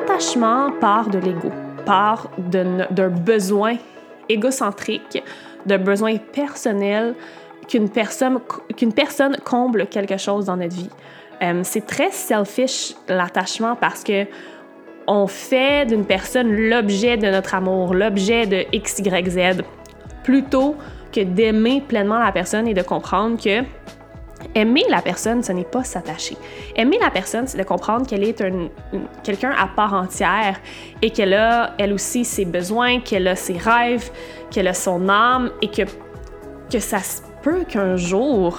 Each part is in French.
L'attachement part de l'ego, part d'un besoin égocentrique, d'un besoin personnel qu'une personne, personne comble quelque chose dans notre vie. Euh, c'est très selfish l'attachement parce que on fait d'une personne l'objet de notre amour, l'objet de X, Y, Z, plutôt que d'aimer pleinement la personne et de comprendre que aimer la personne, ce n'est pas s'attacher. Aimer la personne, c'est de comprendre qu'elle est un, quelqu'un à part entière et qu'elle a, elle aussi, ses besoins, qu'elle a ses rêves, qu'elle a son âme et que, que ça se peut qu'un jour,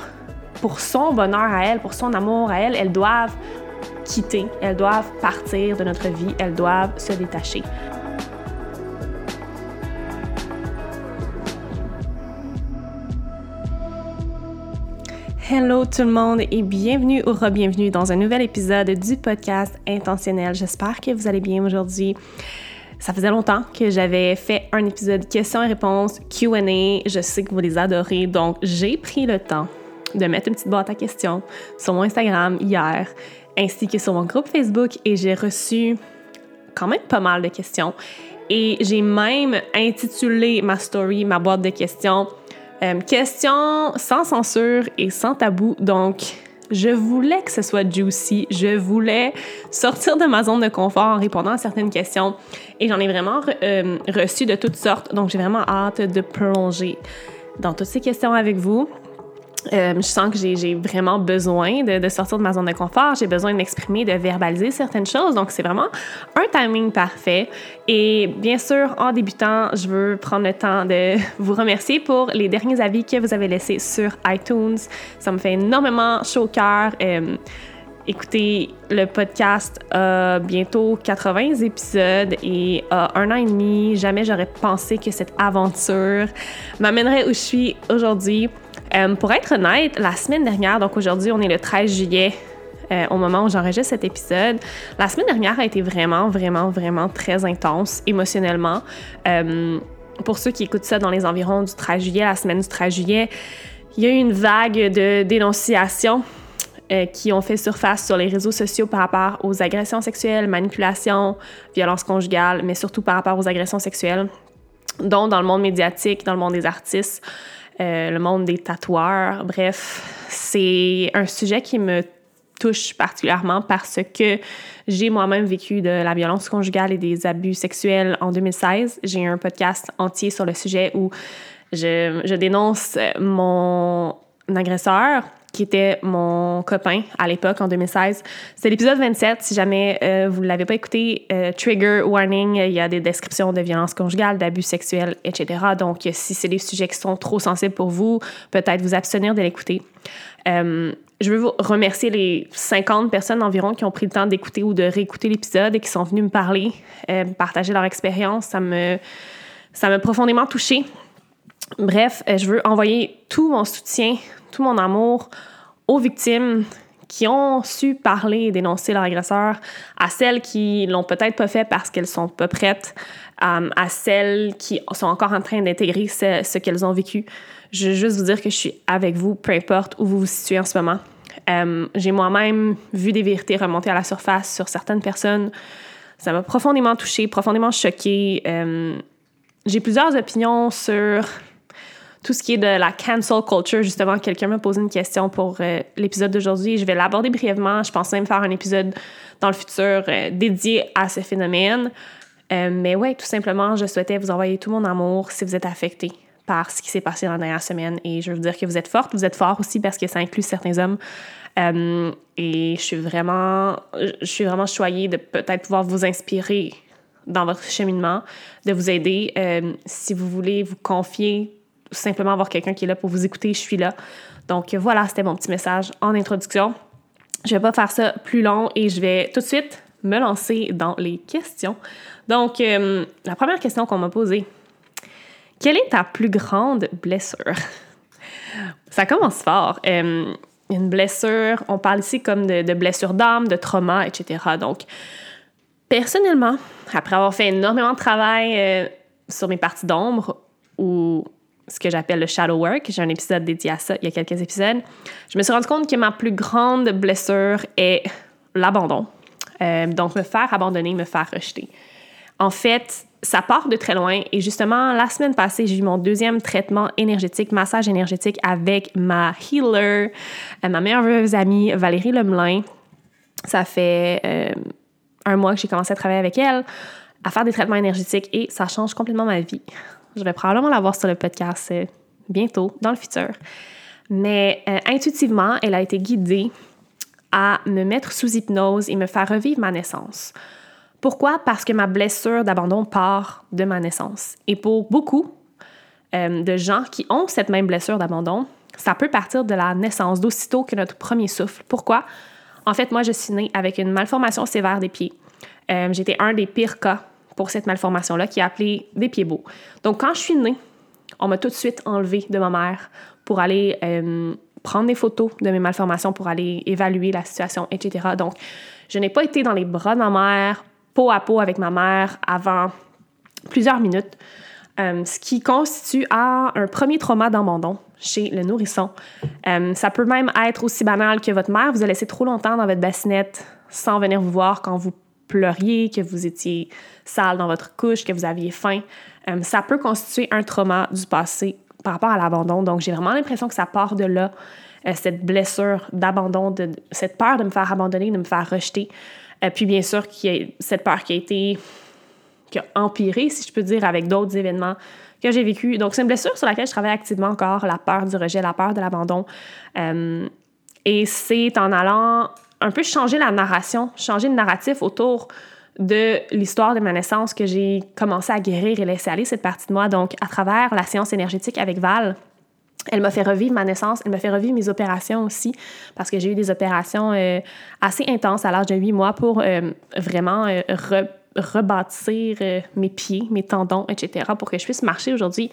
pour son bonheur à elle, pour son amour à elle, elles doivent quitter, elles doivent partir de notre vie, elles doivent se détacher. Hello tout le monde et bienvenue ou re-bienvenue dans un nouvel épisode du podcast Intentionnel. J'espère que vous allez bien aujourd'hui. Ça faisait longtemps que j'avais fait un épisode questions et réponses, QA. Je sais que vous les adorez, donc j'ai pris le temps de mettre une petite boîte à questions sur mon Instagram hier, ainsi que sur mon groupe Facebook, et j'ai reçu quand même pas mal de questions. Et j'ai même intitulé ma story, ma boîte de questions, euh, questions sans censure et sans tabou. Donc, je voulais que ce soit juicy. Je voulais sortir de ma zone de confort en répondant à certaines questions. Et j'en ai vraiment euh, reçu de toutes sortes. Donc, j'ai vraiment hâte de plonger dans toutes ces questions avec vous. Euh, je sens que j'ai vraiment besoin de, sortir de ma zone de confort, j'ai besoin de m'exprimer, de verbaliser certaines choses. Donc, c'est vraiment un timing parfait. Et bien sûr, en débutant, je veux prendre le temps de vous remercier pour les derniers avis que vous avez laissés sur iTunes. Ça me fait énormément chaud au cœur. Euh, écoutez, le podcast a bientôt 80 épisodes et a un an et demi. Jamais j'aurais pensé que cette aventure m'amènerait où je suis aujourd'hui. Euh, pour être honnête, la semaine dernière, donc aujourd'hui, on est le 13 juillet, euh, au moment où j'enregistre cet épisode. La semaine dernière a été vraiment, vraiment, vraiment très intense émotionnellement. Euh, pour ceux qui écoutent ça dans les environs du 13 juillet, la semaine du 13 juillet, il y a eu une vague de dénonciations qui ont fait surface sur les réseaux sociaux par rapport aux agressions sexuelles, manipulations, violences conjugales, mais surtout par rapport aux agressions sexuelles, dont dans le monde médiatique, dans le monde des artistes. Euh, le monde des tatoueurs. Bref, c'est un sujet qui me touche particulièrement parce que j'ai moi-même vécu de la violence conjugale et des abus sexuels en 2016. J'ai un podcast entier sur le sujet où je dénonce mon agresseur qui était mon copain à l'époque, en 2016. C'est l'épisode 27. Si jamais euh, vous ne l'avez pas écouté, euh, trigger warning, il y a des descriptions de violences conjugales, d'abus sexuels, etc. Donc, si c'est des sujets qui sont trop sensibles pour vous, peut-être vous abstenir de l'écouter. Euh, je veux vous remercier les 50 personnes environ qui ont pris le temps d'écouter ou de réécouter l'épisode et qui sont venues me parler, partager leur expérience. Ça me, ça m'a profondément touchée. Bref, je veux envoyer tout mon soutien, tout mon amour aux victimes qui ont su parler et dénoncer leur agresseur, à celles qui l'ont peut-être pas fait parce qu'elles sont pas prêtes, euh, à celles qui sont encore en train d'intégrer ce, qu'elles ont vécu. Je veux juste vous dire que je suis avec vous, peu importe où vous vous situez en ce moment. Euh, j'ai moi-même vu des vérités remonter à la surface sur certaines personnes. Ça m'a profondément touchée, profondément choquée. Euh, j'ai plusieurs opinions sur tout ce qui est de la cancel culture, justement, quelqu'un m'a posé une question pour euh, l'épisode d'aujourd'hui. Je vais l'aborder brièvement. Je pense même faire un épisode dans le futur euh, dédié à ce phénomène. Euh, mais ouais, tout simplement, je souhaitais vous envoyer tout mon amour si vous êtes affecté par ce qui s'est passé dans la dernière semaine. Et je veux vous dire que vous êtes forte, vous êtes fort aussi parce que ça inclut certains hommes. et je suis vraiment, je suis vraiment choyée de peut-être pouvoir vous inspirer dans votre cheminement, de vous aider. si vous voulez vous confier simplement avoir quelqu'un qui est là pour vous écouter, je suis là. Donc voilà, c'était mon petit message en introduction. Je vais pas faire ça plus long et je vais tout de suite me lancer dans les questions. Donc, euh, la première question qu'on m'a posée, quelle est ta plus grande blessure? Ça commence fort. Euh, une blessure, on parle ici comme de, blessure d'âme, de trauma, etc. Donc, personnellement, après avoir fait énormément de travail euh, sur mes parties d'ombre ce que j'appelle le shadow work. J'ai un épisode dédié à ça il y a quelques épisodes. Je me suis rendu compte que ma plus grande blessure est l'abandon. Euh, donc, me faire abandonner, me faire rejeter. En fait, ça part de très loin. Et justement, la semaine passée, j'ai eu mon deuxième traitement énergétique, massage énergétique avec ma healer, euh, ma meilleure amie, Valérie Lemelin. Ça fait euh, un mois que j'ai commencé à travailler avec elle, à faire des traitements énergétiques et ça change complètement ma vie. Je vais probablement la voir sur le podcast euh, bientôt, dans le futur. Mais intuitivement, elle a été guidée à me mettre sous hypnose et me faire revivre ma naissance. Pourquoi? Parce que ma blessure d'abandon part de ma naissance. Et pour beaucoup euh, de gens qui ont cette même blessure d'abandon, ça peut partir de la naissance, d'aussitôt que notre premier souffle. Pourquoi? En fait, moi, je suis née avec une malformation sévère des pieds. Euh, J'étais un des pires cas pour cette malformation-là, qui est appelée des pieds beaux. Donc, quand je suis née, on m'a tout de suite enlevée de ma mère pour aller euh, prendre des photos de mes malformations, pour aller évaluer la situation, etc. Donc, je n'ai pas été dans les bras de ma mère peau à peau avec ma mère avant plusieurs minutes, euh, ce qui constitue un premier trauma d'abandon chez le nourrisson. Euh, ça peut même être aussi banal que votre mère vous a laissé trop longtemps dans votre bassinette sans venir vous voir quand vous pleuriez, que vous étiez sale dans votre couche, que vous aviez faim. Euh, ça peut constituer un trauma du passé par rapport à l'abandon. Donc, j'ai vraiment l'impression que ça part de là, cette blessure d'abandon, de, cette peur de me faire abandonner, de me faire rejeter. Et euh, puis bien sûr, cette peur qui a été qui a empiré, si je peux dire, avec d'autres événements que j'ai vécu. Donc, c'est une blessure sur laquelle je travaille activement encore, la peur du rejet, la peur de l'abandon. Euh, et c'est en allant un peu changer la narration, changer le narratif autour de l'histoire de ma naissance que j'ai commencé à guérir et laisser aller cette partie de moi. Donc, à travers la séance énergétique avec Val, elle m'a fait revivre ma naissance, elle m'a fait revivre mes opérations aussi, parce que j'ai eu des opérations euh, assez intenses à l'âge de 8 mois pour euh, vraiment euh, rebâtir mes pieds, mes tendons, etc., pour que je puisse marcher aujourd'hui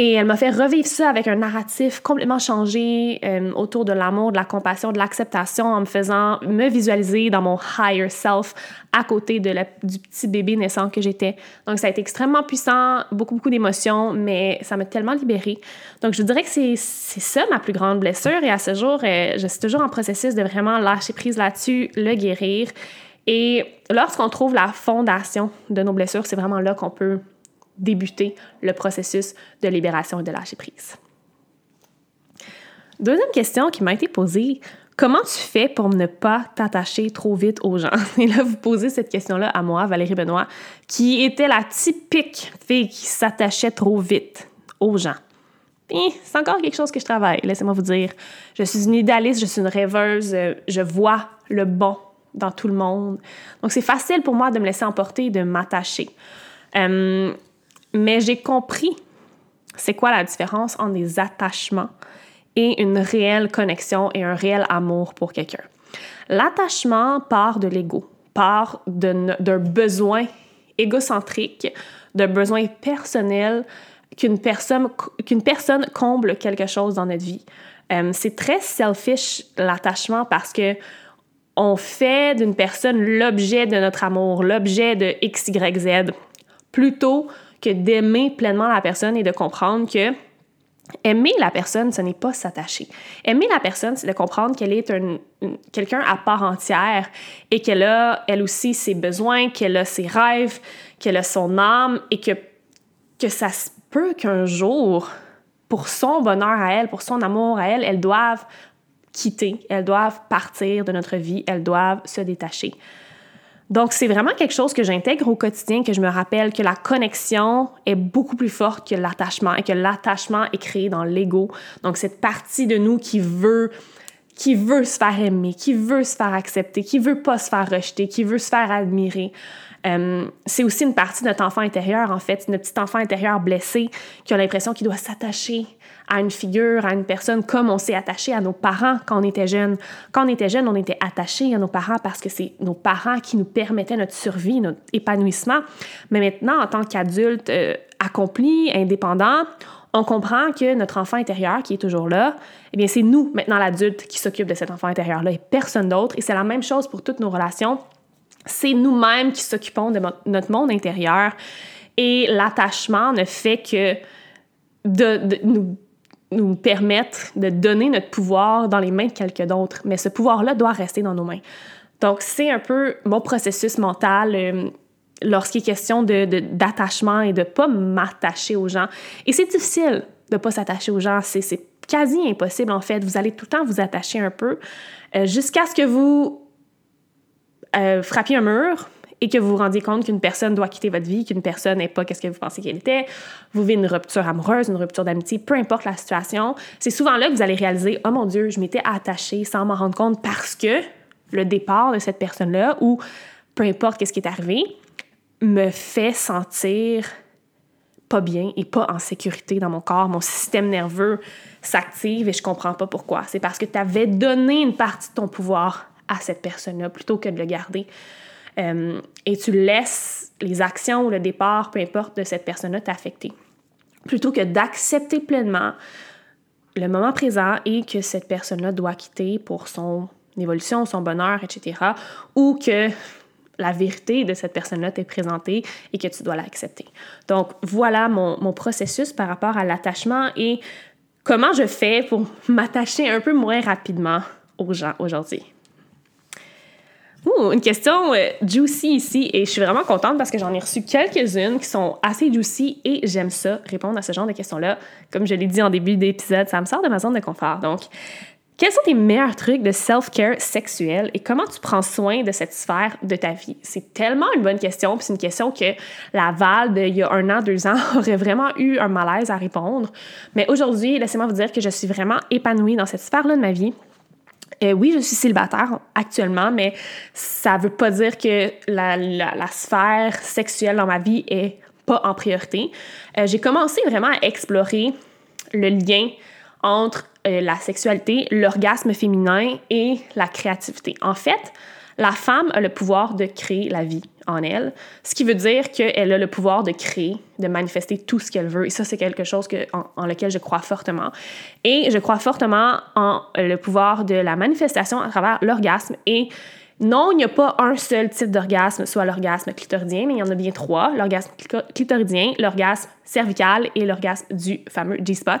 et elle m'a fait revivre ça avec un narratif complètement changé euh, autour de l'amour, de la compassion, de l'acceptation, en me faisant me visualiser dans mon higher self à côté de du petit bébé naissant que j'étais. Donc, ça a été extrêmement puissant, beaucoup, beaucoup d'émotions, mais ça m'a tellement libérée. Donc, je dirais que c'est ça ma plus grande blessure. Et à ce jour, euh, je suis toujours en processus de vraiment lâcher prise là-dessus, le guérir. Et lorsqu'on trouve la fondation de nos blessures, c'est vraiment là qu'on peut débuter le processus de libération et de lâcher prise. Deuxième question qui m'a été posée, comment tu fais pour ne pas t'attacher trop vite aux gens? Et là, vous posez cette question-là à moi, Valérie Benoît, qui était la typique fille qui s'attachait trop vite aux gens. C'est encore quelque chose que je travaille, laissez-moi vous dire. Je suis une idéaliste, je suis une rêveuse, je vois le bon dans tout le monde. Donc, c'est facile pour moi de me laisser emporter et de m'attacher. Euh, mais j'ai compris c'est quoi la différence entre des attachements et une réelle connexion et un réel amour pour quelqu'un. L'attachement part de l'ego, part d'un besoin égocentrique, d'un besoin personnel qu'une personne, personne comble quelque chose dans notre vie. Euh, c'est très selfish l'attachement parce que on fait d'une personne l'objet de notre amour, l'objet de X, Y, Z, plutôt que d'aimer pleinement la personne et de comprendre que aimer la personne, ce n'est pas s'attacher. Aimer la personne, c'est de comprendre qu'elle est un, quelqu'un à part entière et qu'elle a, elle aussi, ses besoins, qu'elle a ses rêves, qu'elle a son âme et que, que ça se peut qu'un jour, pour son bonheur à elle, pour son amour à elle, elles doivent quitter, elles doivent partir de notre vie, elles doivent se détacher. Donc, c'est vraiment quelque chose que j'intègre au quotidien, que je me rappelle que la connexion est beaucoup plus forte que l'attachement et que l'attachement est créé dans l'ego. Donc, cette partie de nous qui veut qui veut se faire aimer, qui veut se faire accepter, qui veut pas se faire rejeter, qui veut se faire admirer. Euh, c'est aussi une partie de notre enfant intérieur, en fait, notre petit enfant intérieur blessé qui a l'impression qu'il doit s'attacher à une figure, à une personne, comme on s'est attaché à nos parents quand on était jeune. Quand on était jeune, on était attaché à nos parents parce que c'est nos parents qui nous permettaient notre survie, notre épanouissement. Mais maintenant, en tant qu'adulte euh, accompli, indépendant, on comprend que notre enfant intérieur qui est toujours là, eh bien c'est nous maintenant l'adulte qui s'occupe de cet enfant intérieur là et personne d'autre et c'est la même chose pour toutes nos relations. C'est nous-mêmes qui s'occupons de notre monde intérieur et l'attachement ne fait que de, de nous nous permettre de donner notre pouvoir dans les mains de quelqu'un d'autre. Mais ce pouvoir-là doit rester dans nos mains. Donc, c'est un peu mon processus mental euh, lorsqu'il est question d'attachement de, et de pas m'attacher aux gens. Et c'est difficile de pas s'attacher aux gens. C'est quasi impossible, en fait. Vous allez tout le temps vous attacher un peu euh, jusqu'à ce que vous euh, frappiez un mur et que vous vous rendiez compte qu'une personne doit quitter votre vie, qu'une personne n'est pas qu'est-ce que vous pensez qu'elle était, vous vivez une rupture amoureuse, une rupture d'amitié, peu importe la situation, c'est souvent là que vous allez réaliser oh mon dieu, je m'étais attachée sans m'en rendre compte parce que le départ de cette personne-là ou peu importe qu'est-ce qui est arrivé me fait sentir pas bien et pas en sécurité dans mon corps. Mon système nerveux s'active et je comprends pas pourquoi. C'est parce que tu avais donné une partie de ton pouvoir à cette personne-là plutôt que de le garder. Euh, et tu laisses les actions ou le départ, peu importe, de cette personne-là t'affecter. Plutôt que d'accepter pleinement le moment présent et que cette personne-là doit quitter pour son évolution, son bonheur, etc. Ou que la vérité de cette personne-là t'est présentée et que tu dois l'accepter. Donc, voilà mon, mon, processus par rapport à l'attachement et comment je fais pour m'attacher un peu moins rapidement aux gens aujourd'hui. Ouh, une question euh, juicy ici et je suis vraiment contente parce que j'en ai reçu quelques-unes qui sont assez juicy et j'aime ça, répondre à ce genre de questions-là. Comme je l'ai dit en début d'épisode, ça me sort de ma zone de confort. Donc, quels sont tes meilleurs trucs de self-care sexuel et comment tu prends soin de cette sphère de ta vie? C'est tellement une bonne question, puis c'est une question que la Val d'il y a un an, deux ans aurait vraiment eu un malaise à répondre. Mais aujourd'hui, laissez-moi vous dire que je suis vraiment épanouie dans cette sphère-là de ma vie. Euh, oui, je suis célibataire actuellement, mais ça veut pas dire que la, sphère sexuelle dans ma vie est pas en priorité. Euh, j'ai commencé vraiment à explorer le lien entre euh, la sexualité, l'orgasme féminin et la créativité. En fait, la femme a le pouvoir de créer la vie en elle, ce qui veut dire qu'elle a le pouvoir de créer, de manifester tout ce qu'elle veut. Et ça, c'est quelque chose que, en, lequel je crois fortement. Et je crois fortement en le pouvoir de la manifestation à travers l'orgasme. Et non, il n'y a pas un seul type d'orgasme, soit l'orgasme clitoridien, mais il y en a bien trois. L'orgasme clitoridien, l'orgasme cervical et l'orgasme du fameux G-spot.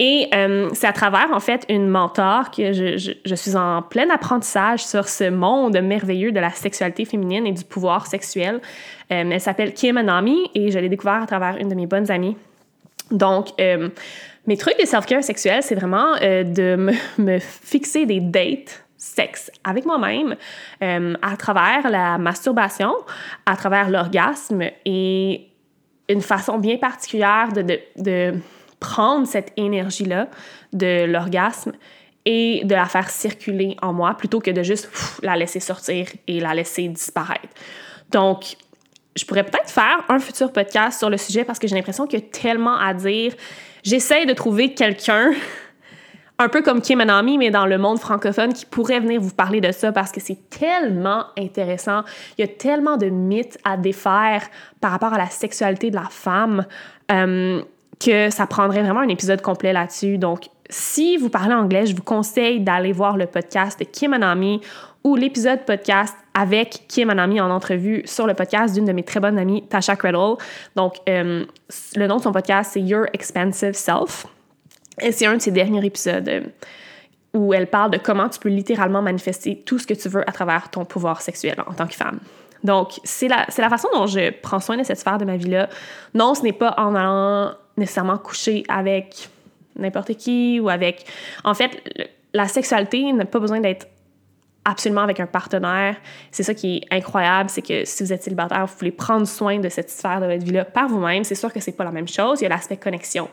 Et euh, c'est à travers, en fait, une mentor que je, suis en plein apprentissage sur ce monde merveilleux de la sexualité féminine et du pouvoir sexuel. Euh, elle s'appelle Kim Anami et je l'ai découvert à travers une de mes bonnes amies. Donc, euh, mes trucs de self-care sexuel, c'est vraiment de me, fixer des dates sexe avec moi-même à travers la masturbation, à travers l'orgasme et une façon bien particulière de prendre cette énergie-là de l'orgasme et de la faire circuler en moi plutôt que de juste la laisser sortir et la laisser disparaître. Donc, je pourrais peut-être faire un futur podcast sur le sujet parce que j'ai l'impression qu'il y a tellement à dire. J'essaie de trouver quelqu'un, un peu comme Kim Anami, mais dans le monde francophone, qui pourrait venir vous parler de ça parce que c'est tellement intéressant. Il y a tellement de mythes à défaire par rapport à la sexualité de la femme. Euh, que ça prendrait vraiment un épisode complet là-dessus. Donc, si vous parlez anglais, je vous conseille d'aller voir le podcast de Kim Anami ou l'épisode podcast avec Kim Anami en entrevue sur le podcast d'une de mes très bonnes amies, Tasha Credle. Donc, euh, le nom de son podcast, c'est Your Expensive Self. Et c'est un de ses derniers épisodes euh, où elle parle de comment tu peux littéralement manifester tout ce que tu veux à travers ton pouvoir sexuel en tant que femme. Donc, c'est la, la façon dont je prends soin de cette sphère de ma vie-là. Non, ce n'est pas en allant nécessairement coucher avec n'importe qui ou avec... En fait, la sexualité n'a pas besoin d'être absolument avec un partenaire. C'est ça qui est incroyable, c'est que si vous êtes célibataire, vous voulez prendre soin de cette sphère de votre vie-là par vous-même. C'est sûr que c'est pas la même chose. Il y a l'aspect connexion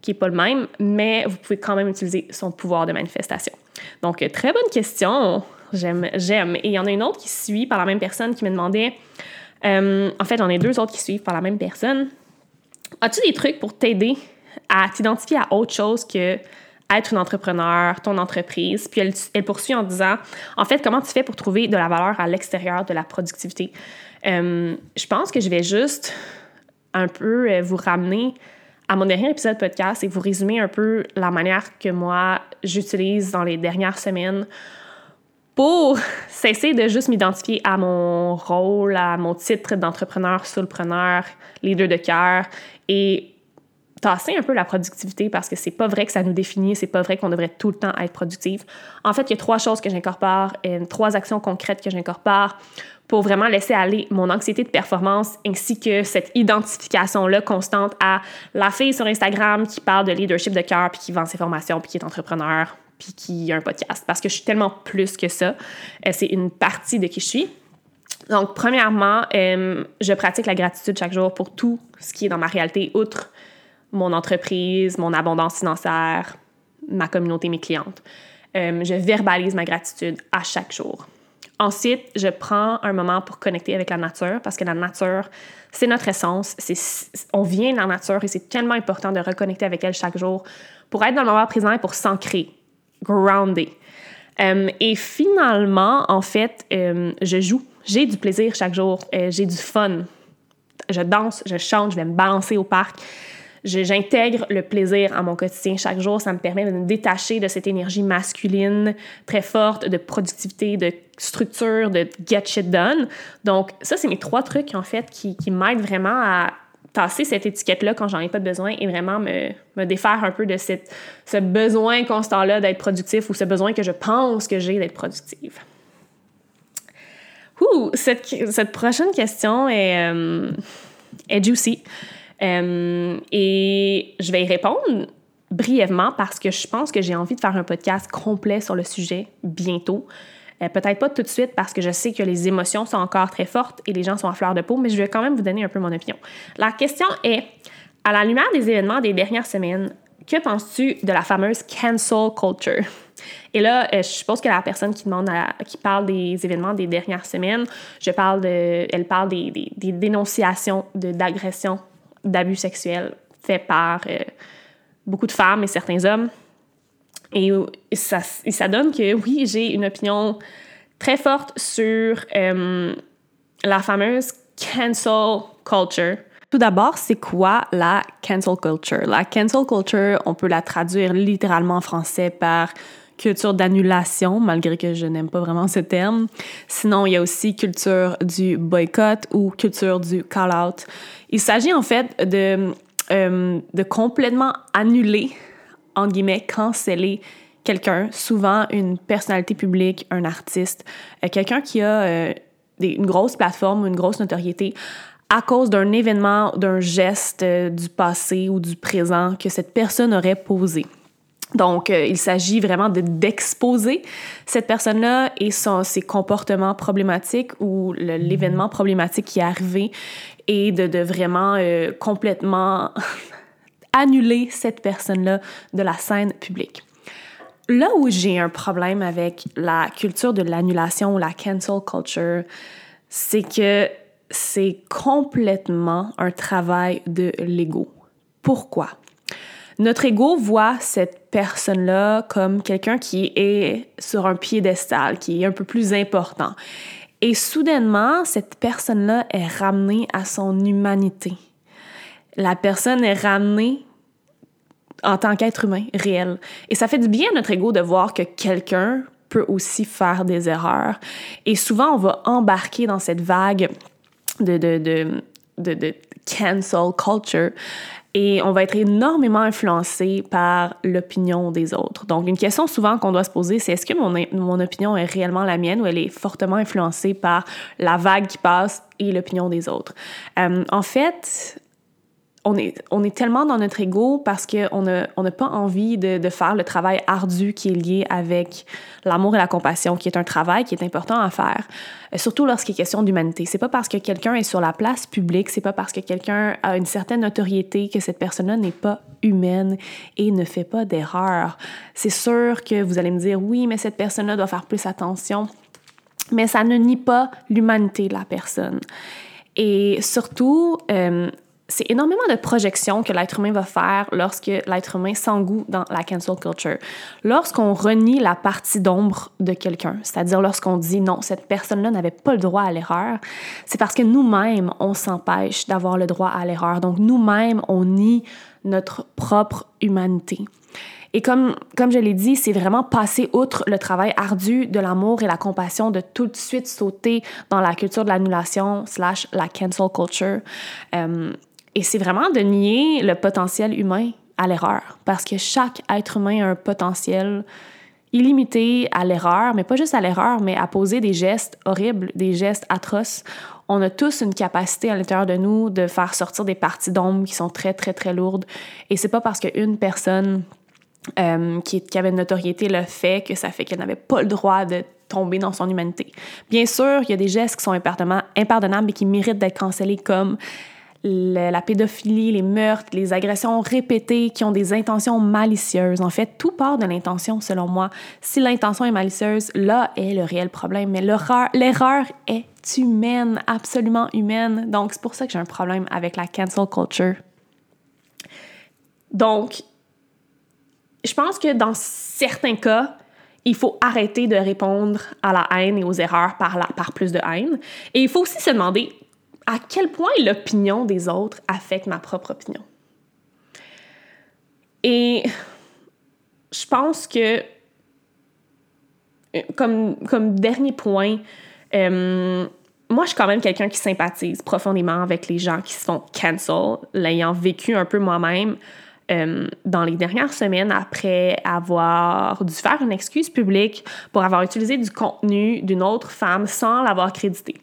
qui est pas le même, mais vous pouvez quand même utiliser son pouvoir de manifestation. Donc, très bonne question. J'aime, j'aime. Et il y en a une autre qui suit par la même personne qui me demandait. Euh, en fait, j'en ai deux autres qui suivent par la même personne. As-tu des trucs pour t'aider à t'identifier à autre chose que être une entrepreneur, ton entreprise? Puis elle, poursuit en disant, en fait, comment tu fais pour trouver de la valeur à l'extérieur de la productivité? Euh, je pense que je vais juste un peu euh, vous ramener à mon dernier épisode de podcast et vous résumer un peu la manière que moi j'utilise dans les dernières semaines pour cesser de juste m'identifier à mon rôle, à mon titre d'entrepreneur, solopreneur, leader de cœur et tasser un peu la productivité parce que c'est pas vrai que ça nous définit, c'est pas vrai qu'on devrait tout le temps être productif. En fait, il y a trois choses que j'incorpore, trois actions concrètes que j'incorpore pour vraiment laisser aller mon anxiété de performance ainsi que cette identification-là constante à la fille sur Instagram qui parle de leadership de cœur, puis qui vend ses formations, puis qui est entrepreneur, puis qui a un podcast. Parce que je suis tellement plus que ça. Euh, c'est une partie de qui je suis. Donc, premièrement, euh, je pratique la gratitude chaque jour pour tout ce qui est dans ma réalité, outre mon entreprise, mon abondance financière, ma communauté, mes clientes. Euh, je verbalise ma gratitude à chaque jour. Ensuite, je prends un moment pour connecter avec la nature parce que la nature, c'est notre essence. on vient de la nature et c'est tellement important de reconnecter avec elle chaque jour pour être dans le moment présent et pour s'ancrer, grounder. Euh, et finalement, en fait, je joue j'ai du plaisir chaque jour, euh, j'ai du fun. Je danse, je chante, je vais me balancer au parc. J'intègre le plaisir à mon quotidien chaque jour. Ça me permet de me détacher de cette énergie masculine très forte, de productivité, de structure, de get shit done. Donc, ça, c'est mes trois trucs, en fait, qui, qui m'aident vraiment à tasser cette étiquette-là quand j'en ai pas besoin et vraiment me, me défaire un peu de cette, ce besoin constant-là d'être productif ou ce besoin que je pense que j'ai d'être productive cette, prochaine question est, euh, est juicy. Euh, et je vais y répondre brièvement parce que je pense que j'ai envie de faire un podcast complet sur le sujet bientôt. Euh, peut-être pas tout de suite parce que je sais que les émotions sont encore très fortes et les gens sont à fleur de peau, mais je vais quand même vous donner un peu mon opinion. La question est, à la lumière des événements des dernières semaines, que penses-tu de la fameuse cancel culture? Et là, euh, je suppose que la personne qui demande, qui parle des événements des dernières semaines, je parle de, elle parle des, des, dénonciations d'agressions, d'abus sexuels faits par euh, beaucoup de femmes et certains hommes. Et, ça, donne que oui, j'ai une opinion très forte sur euh, la fameuse cancel culture. Tout d'abord, c'est quoi la cancel culture? La cancel culture, on peut la traduire littéralement en français par culture d'annulation, malgré que je n'aime pas vraiment ce terme. Sinon, il y a aussi culture du boycott ou culture du call-out. Il s'agit en fait de, euh, de complètement annuler, en guillemets, canceller quelqu'un, souvent une personnalité publique, un artiste, euh, quelqu'un qui a euh, une grosse plateforme, une grosse notoriété à cause d'un événement, d'un geste du passé ou du présent que cette personne aurait posé. Donc, euh, il s'agit vraiment d'exposer cette personne-là et son, ses comportements problématiques ou l'événement problématique qui est arrivé et de, de vraiment euh, complètement annuler cette personne-là de la scène publique. Là où j'ai un problème avec la culture de l'annulation ou la cancel culture, c'est que c'est complètement un travail de l'ego. Pourquoi? Notre ego voit cette personne-là comme quelqu'un qui est sur un piédestal, qui est un peu plus important. Et soudainement, cette personne-là est ramenée à son humanité. La personne est ramenée en tant qu'être humain réel. Et ça fait du bien à notre ego de voir que quelqu'un peut aussi faire des erreurs. Et souvent, on va embarquer dans cette vague de, de, de, de, cancel culture et on va être énormément influencé par l'opinion des autres. Donc, une question souvent qu'on doit se poser, c'est est-ce que mon, mon opinion est réellement la mienne ou elle est fortement influencée par la vague qui passe et l'opinion des autres? Euh, en fait, on est, on est tellement dans notre ego parce qu'on n'a on pas envie de, de, faire le travail ardu qui est lié avec l'amour et la compassion, qui est un travail qui est important à faire, euh, surtout lorsqu'il est question d'humanité. C'est pas parce que quelqu'un est sur la place publique, c'est pas parce que quelqu'un a une certaine notoriété que cette personne-là n'est pas humaine et ne fait pas d'erreur. C'est sûr que vous allez me dire, oui, mais cette personne-là doit faire plus attention, mais ça ne nie pas l'humanité de la personne. Et surtout, euh, c'est énormément de projections que l'être humain va faire lorsque l'être humain s'engoue dans la cancel culture. Lorsqu'on renie la partie d'ombre de quelqu'un, c'est-à-dire lorsqu'on dit non, cette personne-là n'avait pas le droit à l'erreur, c'est parce que nous-mêmes, on s'empêche d'avoir le droit à l'erreur. Donc nous-mêmes, on nie notre propre humanité. Et comme, comme je l'ai dit, c'est vraiment passer outre le travail ardu de l'amour et la compassion, de tout de suite sauter dans la culture de l'annulation slash la cancel culture. Euh, et c'est vraiment de nier le potentiel humain à l'erreur, parce que chaque être humain a un potentiel illimité à l'erreur, mais pas juste à l'erreur, mais à poser des gestes horribles, des gestes atroces. On a tous une capacité à l'intérieur de nous de faire sortir des parties d'ombre qui sont très, très, très lourdes. Et c'est pas parce qu'une personne euh, qui, avait une notoriété le fait que ça fait qu'elle n'avait pas le droit de tomber dans son humanité. Bien sûr, il y a des gestes qui sont impardonnables et qui méritent d'être cancellés comme la pédophilie, les meurtres, les agressions répétées qui ont des intentions malicieuses. En fait, tout part de l'intention, selon moi. Si l'intention est malicieuse, là est le réel problème. Mais l'erreur est humaine, absolument humaine. Donc, c'est pour ça que j'ai un problème avec la cancel culture. Donc, je pense que dans certains cas, il faut arrêter de répondre à la haine et aux erreurs par, la, par plus de haine. Et il faut aussi se demander à quel point l'opinion des autres affecte ma propre opinion. Et je pense que, comme, comme dernier point, euh, moi, je suis quand même quelqu'un qui sympathise profondément avec les gens qui se font cancel, l'ayant vécu un peu moi-même. Euh, dans les dernières semaines après avoir dû faire une excuse publique pour avoir utilisé du contenu d'une autre femme sans l'avoir crédité.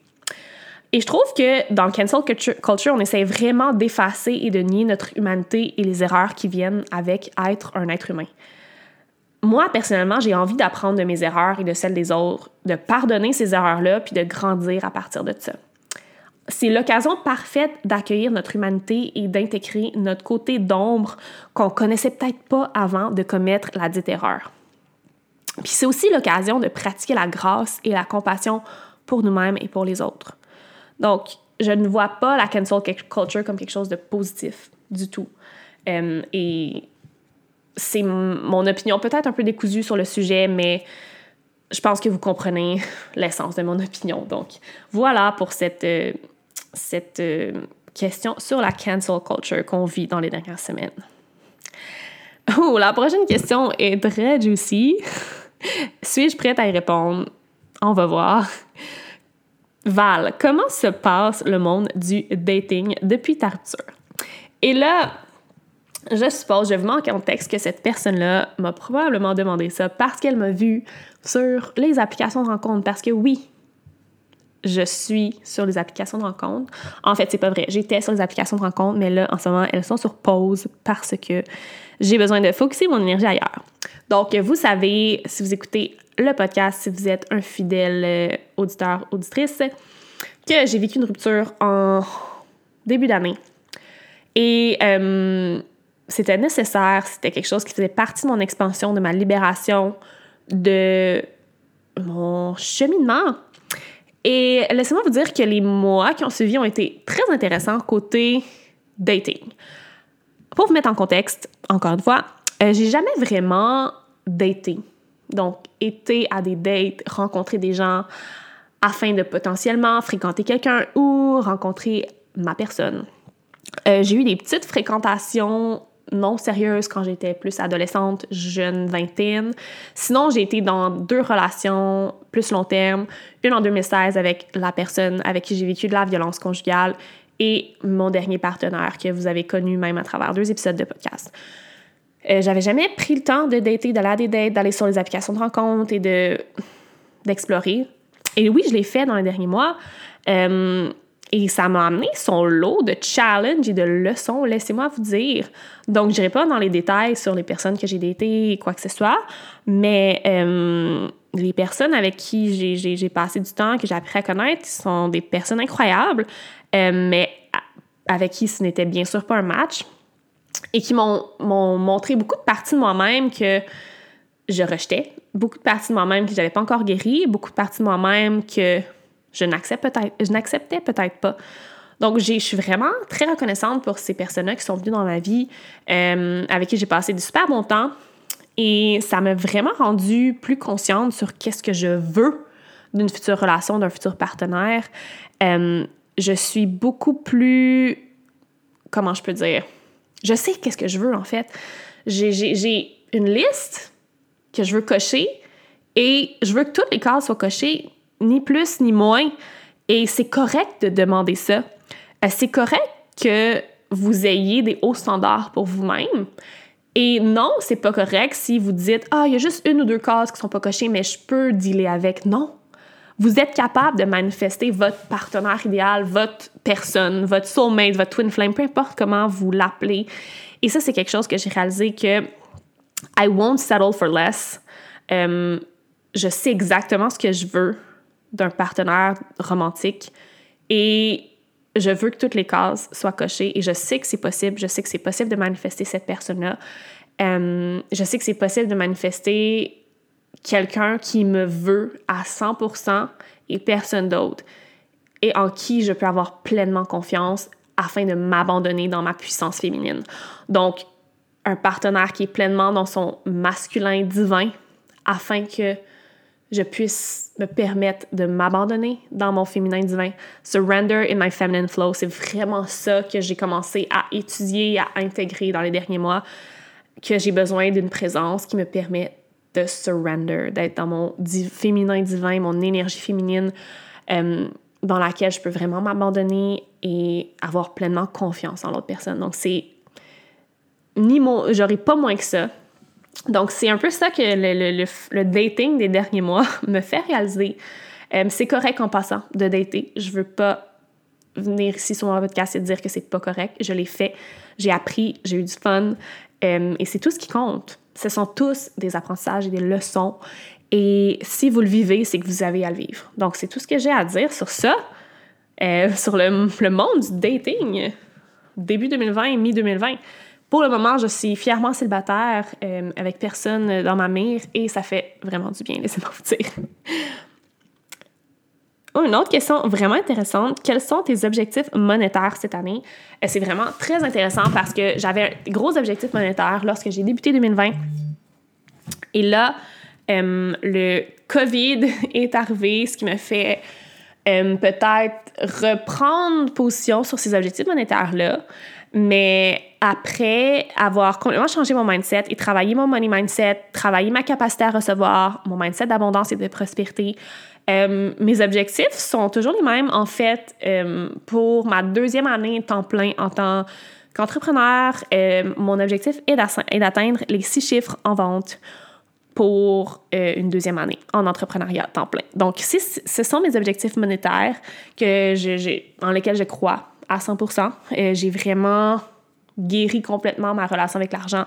Et je trouve que dans cancel culture, on essaie vraiment d'effacer et de nier notre humanité et les erreurs qui viennent avec être un être humain. Moi, personnellement, j'ai envie d'apprendre de mes erreurs et de celles des autres, de pardonner ces erreurs-là, puis de grandir à partir de ça. C'est l'occasion parfaite d'accueillir notre humanité et d'intégrer notre côté d'ombre qu'on connaissait peut-être pas avant de commettre la dite erreur. Puis c'est aussi l'occasion de pratiquer la grâce et la compassion pour nous-mêmes et pour les autres. Donc, je ne vois pas la cancel culture comme quelque chose de positif du tout. Euh, et c'est mon opinion peut-être un peu décousue sur le sujet, mais je pense que vous comprenez l'essence de mon opinion. Donc, voilà pour cette, euh, cette euh, question sur la cancel culture qu'on vit dans les dernières semaines. La prochaine question est très juicy. Suis-je prête à y répondre? On va voir. Val, comment se passe le monde du dating depuis ta rupture? Et là, je suppose, je vous manque en texte que cette personne-là m'a probablement demandé ça parce qu'elle m'a vu sur les applications de rencontre. Parce que oui, je suis sur les applications de rencontre. En fait, c'est pas vrai. J'étais sur les applications de rencontre, mais là, en ce moment, elles sont sur pause parce que j'ai besoin de focuser mon énergie ailleurs. Donc, vous savez, si vous écoutez le podcast, si vous êtes un fidèle euh, auditeur, auditrice, que j'ai vécu une rupture en début d'année. Et euh, c'était nécessaire, c'était quelque chose qui faisait partie de mon expansion, de ma libération, de mon cheminement. Et laissez-moi vous dire que les mois qui ont suivi ont été très intéressants côté dating. Pour vous mettre en contexte, encore une fois, euh, j'ai jamais vraiment daté. Donc, été à des dates, rencontrer des gens afin de potentiellement fréquenter quelqu'un ou rencontrer ma personne. Euh, j'ai eu des petites fréquentations non sérieuses quand j'étais plus adolescente, jeune vingtaine. Sinon, j'ai été dans deux relations plus long terme, une en 2016 avec la personne avec qui j'ai vécu de la violence conjugale et mon dernier partenaire que vous avez connu même à travers deux épisodes de podcast. Euh, j'avais jamais pris le temps de dater, d'aller à des dates, d'aller sur les applications de rencontres et de d'explorer. Et oui, je l'ai fait dans les derniers mois. Euh, et ça m'a amené son lot de challenges et de leçons, laissez-moi vous dire. Donc, je n'irai pas dans les détails sur les personnes que j'ai datées, quoi que ce soit, mais euh, les personnes avec qui j'ai passé du temps, que j'ai appris à connaître, sont des personnes incroyables, mais avec qui ce n'était bien sûr pas un match et qui m'ont montré beaucoup de parties de moi-même que je rejetais, beaucoup de parties de moi-même que j'avais pas encore guéri, beaucoup de parties de moi-même que je n'acceptais peut-être, n'acceptais peut-être pas. Donc, je suis vraiment très reconnaissante pour ces personnes-là qui sont venues dans ma vie, euh, avec qui j'ai passé du super bon temps. Et ça m'a vraiment rendue plus consciente sur qu'est-ce que je veux d'une future relation, d'un futur partenaire. Euh, je suis beaucoup plus, comment je peux dire, je sais qu'est-ce que je veux, en fait. J'ai une liste que je veux cocher et je veux que toutes les cases soient cochées, ni plus ni moins. Et c'est correct de demander ça. Euh, c'est correct que vous ayez des hauts standards pour vous-même. Et non, c'est pas correct si vous dites Ah, il y a juste une ou deux cases qui sont pas cochées, mais je peux dealer avec. Non. Vous êtes capable de manifester votre partenaire idéal, votre personne, votre soulmate, votre twin flame, peu importe comment vous l'appelez. Et ça, c'est quelque chose que j'ai réalisé que I won't settle for less. Euh, je sais exactement ce que je veux d'un partenaire romantique et je veux que toutes les cases soient cochées et je sais que c'est possible. Je sais que c'est possible de manifester cette personne-là. Euh, je sais que c'est possible de manifester quelqu'un qui me veut à 100% et personne d'autre et en qui je peux avoir pleinement confiance afin de m'abandonner dans ma puissance féminine. Donc, un partenaire qui est pleinement dans son masculin divin afin que je puisse me permettre de m'abandonner dans mon féminin divin. Surrender in my feminine flow, c'est vraiment ça que j'ai commencé à étudier, à intégrer dans les derniers mois, que j'ai besoin d'une présence qui me permet de surrender, d'être dans mon féminin divin, mon énergie féminine, euh, dans laquelle je peux vraiment m'abandonner et avoir pleinement confiance en l'autre personne. Donc, c'est ni mon, j'aurais pas moins que ça. Donc, c'est un peu ça que le, le, dating des derniers mois me fait réaliser. Euh, c'est correct en passant de dater. Je veux pas venir ici sur mon podcast et dire que c'est pas correct. Je l'ai fait, j'ai appris, j'ai eu du fun euh, et c'est tout ce qui compte. Ce sont tous des apprentissages et des leçons. Et si vous le vivez, c'est que vous avez à le vivre. Donc, c'est tout ce que j'ai à dire sur ça, euh, sur le, le monde du dating, début 2020 et mi-2020. Pour le moment, je suis fièrement célibataire, euh, avec personne dans ma mire, et ça fait vraiment du bien, laissez-moi vous dire. Une autre question vraiment intéressante. Quels sont tes objectifs monétaires cette année? Euh, c'est vraiment très intéressant parce que j'avais des gros objectifs monétaires lorsque j'ai débuté 2020. Et là, euh, le COVID est arrivé, ce qui me fait peut-être reprendre position sur ces objectifs monétaires-là. Mais après avoir complètement changé mon mindset et travaillé mon money mindset, travaillé ma capacité à recevoir, mon mindset d'abondance et de prospérité, euh, mes objectifs sont toujours les mêmes. En fait, euh, pour ma deuxième année temps plein en tant qu'entrepreneur, euh, mon objectif est d'atteindre les six chiffres en vente pour une deuxième année en entrepreneuriat temps plein. Donc, ce sont mes objectifs monétaires que je, dans lesquels je crois à 100% J'ai vraiment guéri complètement ma relation avec l'argent,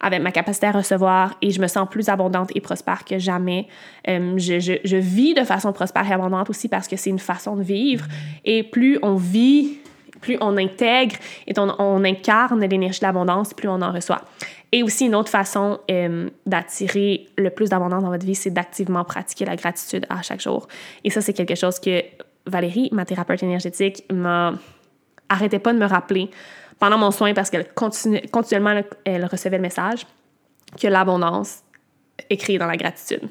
avec ma capacité à recevoir et je me sens plus abondante et prospère que jamais. Euh, je, vis de façon prospère et abondante aussi parce que c'est une façon de vivre et plus on vit, plus on intègre et on, incarne l'énergie de l'abondance, plus on en reçoit. Et aussi, une autre façon euh, d'attirer le plus d'abondance dans votre vie, c'est d'activement pratiquer la gratitude à chaque jour. Et ça, c'est quelque chose que Valérie, ma thérapeute énergétique, m'a pas de me rappeler pendant mon soin parce qu'elle continuellement elle recevait le message que l'abondance est créée dans la gratitude.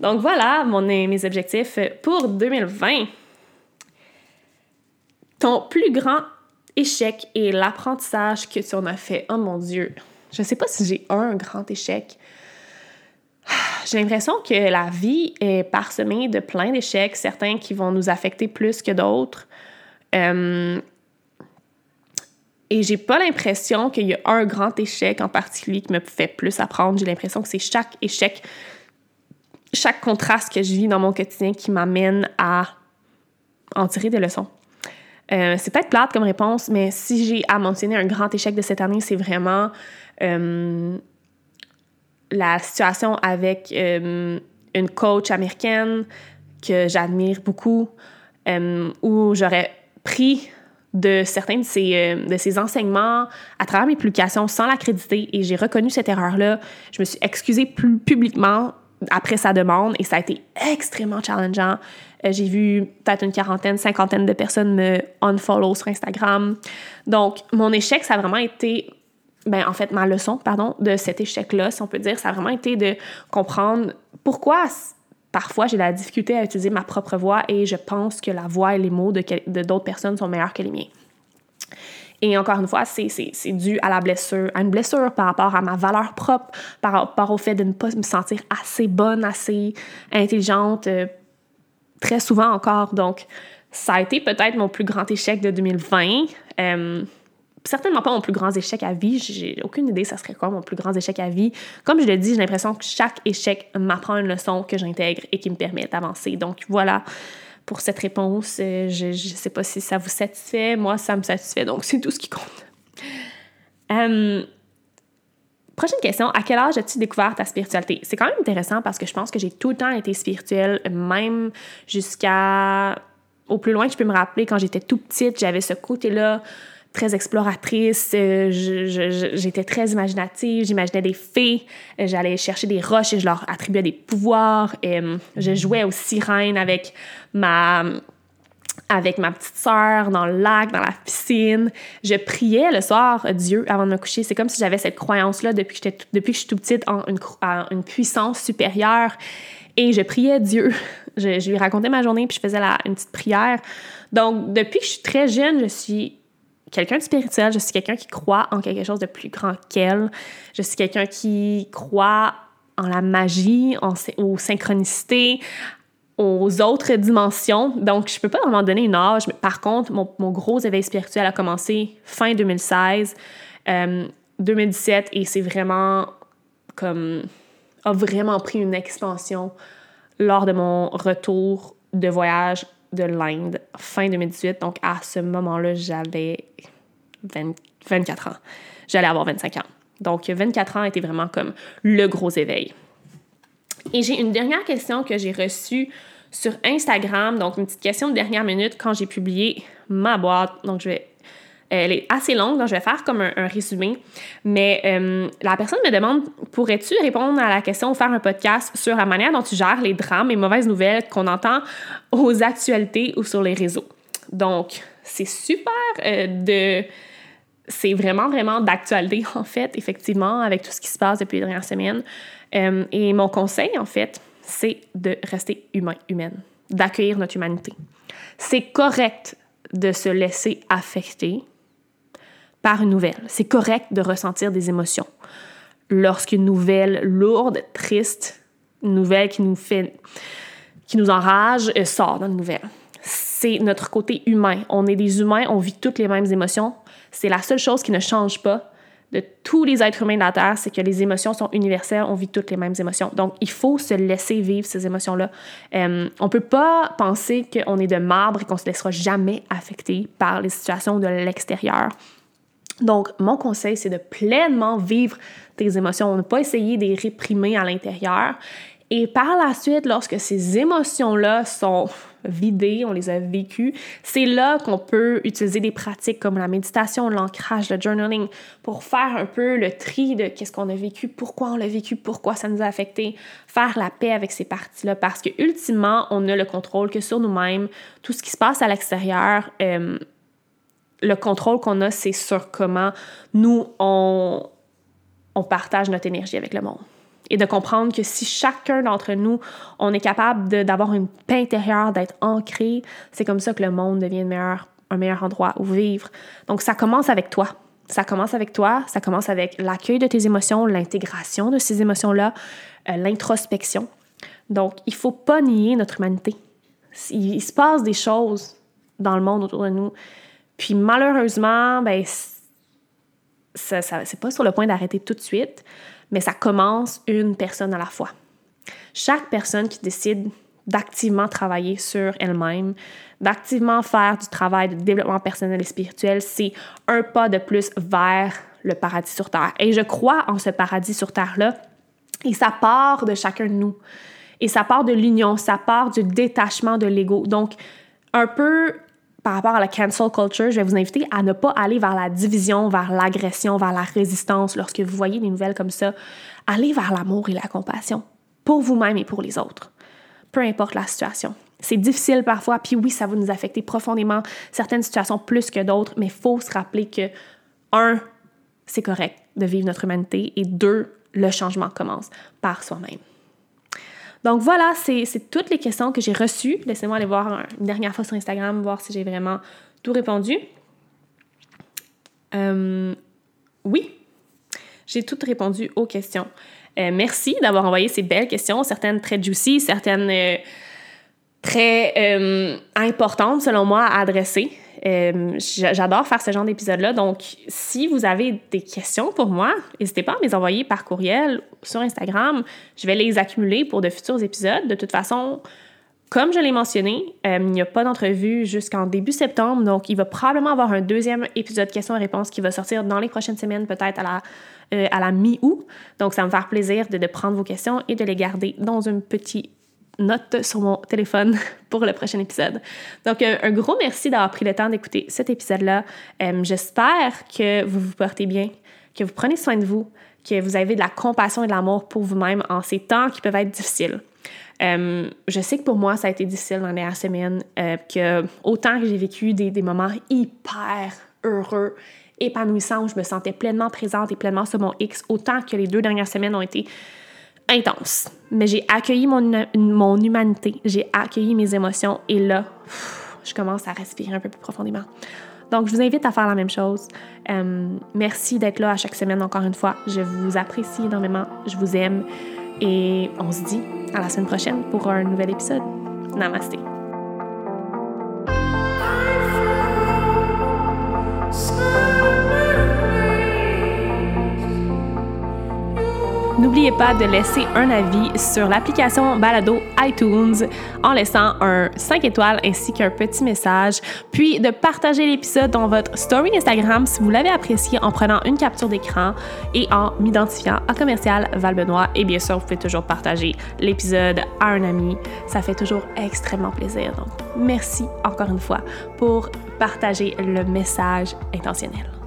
Donc voilà mon, mes objectifs pour 2020. Ton plus grand échec et l'apprentissage que tu en as fait. Oh mon Dieu. Je ne sais pas si j'ai un grand échec. J'ai l'impression que la vie est parsemée de plein d'échecs, certains qui vont nous affecter plus que d'autres. Euh, et j'ai pas l'impression qu'il y a un grand échec en particulier qui me fait plus apprendre. J'ai l'impression que c'est chaque échec, chaque contraste que je vis dans mon quotidien qui m'amène à en tirer des leçons. Euh, c'est peut-être plate comme réponse, mais si j'ai à mentionner un grand échec de cette année, c'est vraiment euh, la situation avec euh, une coach américaine que j'admire beaucoup, où j'aurais pris de certains de ces, euh, de enseignements à travers mes publications sans l'accréditer et j'ai reconnu cette erreur-là. Je me suis excusée plus publiquement après sa demande et ça a été extrêmement challengeant. Euh, j'ai vu peut-être une quarantaine, cinquantaine de personnes me unfollow sur Instagram. Donc, mon échec, ça a vraiment été, ben, en fait, ma leçon, pardon, de cet échec-là, si on peut dire, ça a vraiment été de comprendre pourquoi parfois j'ai la difficulté à utiliser ma propre voix et je pense que la voix et les mots de, d'autres personnes sont meilleurs que les miens. Et encore une fois, c'est, dû à la blessure, à une blessure par rapport à ma valeur propre, par rapport au fait de ne pas me sentir assez bonne, assez intelligente, euh, très souvent encore. Donc, ça a été peut-être mon plus grand échec de 2020. Euh, certainement pas mon plus grand échec à vie. J'ai aucune idée ça serait quoi mon plus grand échec à vie. Comme je le dis, j'ai l'impression que chaque échec m'apprend une leçon que j'intègre et qui me permet d'avancer. Donc voilà pour cette réponse. Euh, je ne sais pas si ça vous satisfait. Moi, ça me satisfait. Donc c'est tout ce qui compte. Euh, prochaine question. À quel âge as-tu découvert ta spiritualité? C'est quand même intéressant parce que je pense que j'ai tout le temps été spirituelle, même jusqu'à au plus loin que je peux me rappeler, quand j'étais tout petite, j'avais ce côté-là très exploratrice, euh, j'étais très imaginative, j'imaginais des fées, euh, j'allais chercher des roches et je leur attribuais des pouvoirs. Et, euh, je jouais aux sirènes avec ma avec ma petite sœur dans le lac, dans la piscine. Je priais le soir Dieu avant de me coucher. C'est comme si j'avais cette croyance-là depuis que, depuis que je suis tout petite en une, une puissance supérieure. Et je priais Dieu. Je, lui racontais ma journée puis je faisais la, une petite prière. Donc, depuis que je suis très jeune, je suis quelqu'un de spirituel, je suis quelqu'un qui croit en quelque chose de plus grand qu'elle. Je suis quelqu'un qui croit en la magie, en, aux synchronicités, aux autres dimensions. Donc, je peux pas vraiment donner une âge, mais par contre, mon, mon gros éveil spirituel a commencé fin 2016, 2017, euh, et c'est vraiment comme a vraiment pris une expansion lors de mon retour de voyage de l'Inde fin 2018. Donc, à ce moment-là, j'avais 24 ans. J'allais avoir 25 ans. Donc, 24 ans était vraiment comme le gros éveil. Et j'ai une dernière question que j'ai reçue sur Instagram, donc une petite question de dernière minute quand j'ai publié ma boîte. Donc, je vais elle est assez longue, donc je vais faire comme un, résumé. Mais euh, la personne me demande pourrais-tu répondre à la question ou faire un podcast sur la manière dont tu gères les drames et mauvaises nouvelles qu'on entend aux actualités ou sur les réseaux? Donc, c'est super euh, de. C'est vraiment, vraiment d'actualité, en fait, effectivement, avec tout ce qui se passe depuis les dernières semaines. Euh, et mon conseil, en fait, c'est de rester humain, humaine, d'accueillir notre humanité. C'est correct de se laisser affecter, une nouvelle. C'est correct de ressentir des émotions. Lorsqu'une nouvelle lourde, triste, une nouvelle qui nous fait, qui nous enrage, sort dans une nouvelle. C'est notre côté humain. On est des humains, on vit toutes les mêmes émotions. C'est la seule chose qui ne change pas de tous les êtres humains de la Terre, c'est que les émotions sont universelles, on vit toutes les mêmes émotions. Donc, il faut se laisser vivre ces émotions-là. Euh, on ne peut pas penser qu'on est de marbre et qu'on ne se laissera jamais affecter par les situations de l'extérieur. Donc, mon conseil, c'est de pleinement vivre tes émotions, ne pas essayer de les réprimer à l'intérieur. Et par la suite, lorsque ces émotions-là sont vidées, on les a vécues, c'est là qu'on peut utiliser des pratiques comme la méditation, l'ancrage, le journaling pour faire un peu le tri de qu'est-ce qu'on a vécu, pourquoi on l'a vécu, pourquoi ça nous a affecté, faire la paix avec ces parties-là parce que ultimement, on n'a le contrôle que sur nous-mêmes. Tout ce qui se passe à l'extérieur, euh, le contrôle qu'on a, c'est sur comment nous, on, on partage notre énergie avec le monde. Et de comprendre que si chacun d'entre nous, on est capable d'avoir une paix intérieure, d'être ancré, c'est comme ça que le monde devient meilleur, un meilleur endroit où vivre. Donc, ça commence avec toi. Ça commence avec toi, ça commence avec l'accueil de tes émotions, l'intégration de ces émotions-là, euh, l'introspection. Donc, il ne faut pas nier notre humanité. il, se passe des choses dans le monde autour de nous puis malheureusement, ben, ça, c'est pas sur le point d'arrêter tout de suite, mais ça commence une personne à la fois. Chaque personne qui décide d'activement travailler sur elle-même, d'activement faire du travail de développement personnel et spirituel, c'est un pas de plus vers le paradis sur Terre. Et je crois en ce paradis sur Terre-là, et ça part de chacun de nous. Et ça part de l'union, ça part du détachement de l'ego. Donc, un peu par rapport à la cancel culture, je vais vous inviter à ne pas aller vers la division, vers l'agression, vers la résistance lorsque vous voyez des nouvelles comme ça. Allez vers l'amour et la compassion pour vous-même et pour les autres, peu importe la situation. C'est difficile parfois, puis oui, ça va nous affecter profondément, certaines situations plus que d'autres, mais il faut se rappeler que, un, c'est correct de vivre notre humanité, et deux, le changement commence par soi-même. Donc voilà, c'est toutes les questions que j'ai reçues. Laissez-moi aller voir une dernière fois sur Instagram, voir si j'ai vraiment tout répondu. Euh, oui, j'ai tout répondu aux questions. Euh, merci d'avoir envoyé ces belles questions, certaines très juicy, certaines euh, très importantes selon moi à adresser. Euh, j'adore faire ce genre d'épisode-là. Donc, si vous avez des questions pour moi, n'hésitez pas à me les envoyer par courriel sur Instagram. Je vais les accumuler pour de futurs épisodes. De toute façon, comme je l'ai mentionné, euh, il n'y a pas d'entrevue jusqu'en début septembre, donc il va probablement avoir un deuxième épisode questions et réponses qui va sortir dans les prochaines semaines, peut-être à la, euh, la mi-août. Donc ça va me faire plaisir de, de, prendre vos questions et de les garder dans une petite note sur mon téléphone pour le prochain épisode. Donc un, gros merci d'avoir pris le temps d'écouter cet épisode-là. Euh, j'espère que vous vous portez bien, que vous prenez soin de vous, que vous avez de la compassion et de l'amour pour vous-même en ces temps qui peuvent être difficiles. Euh, je sais que pour moi, ça a été difficile dans les dernières semaines, euh, que autant que j'ai vécu des, des, moments hyper heureux, épanouissants, où je me sentais pleinement présente et pleinement sur mon X, autant que les deux dernières semaines ont été intenses. Mais j'ai accueilli mon, mon humanité, j'ai accueilli mes émotions et là, je commence à respirer un peu plus profondément. Donc, je vous invite à faire la même chose. Euh, merci d'être là à chaque semaine encore une fois. Je vous apprécie énormément. Je vous aime. Et on se dit à la semaine prochaine pour un nouvel épisode. Namaste. N'oubliez pas de laisser un avis sur l'application Balado iTunes en laissant un 5 étoiles ainsi qu'un petit message, puis de partager l'épisode dans votre story Instagram si vous l'avez apprécié en prenant une capture d'écran et en m'identifiant à commercial Valbenois. Et bien sûr, vous pouvez toujours partager l'épisode à un ami. Ça fait toujours extrêmement plaisir. Donc, merci encore une fois pour partager le message intentionnel.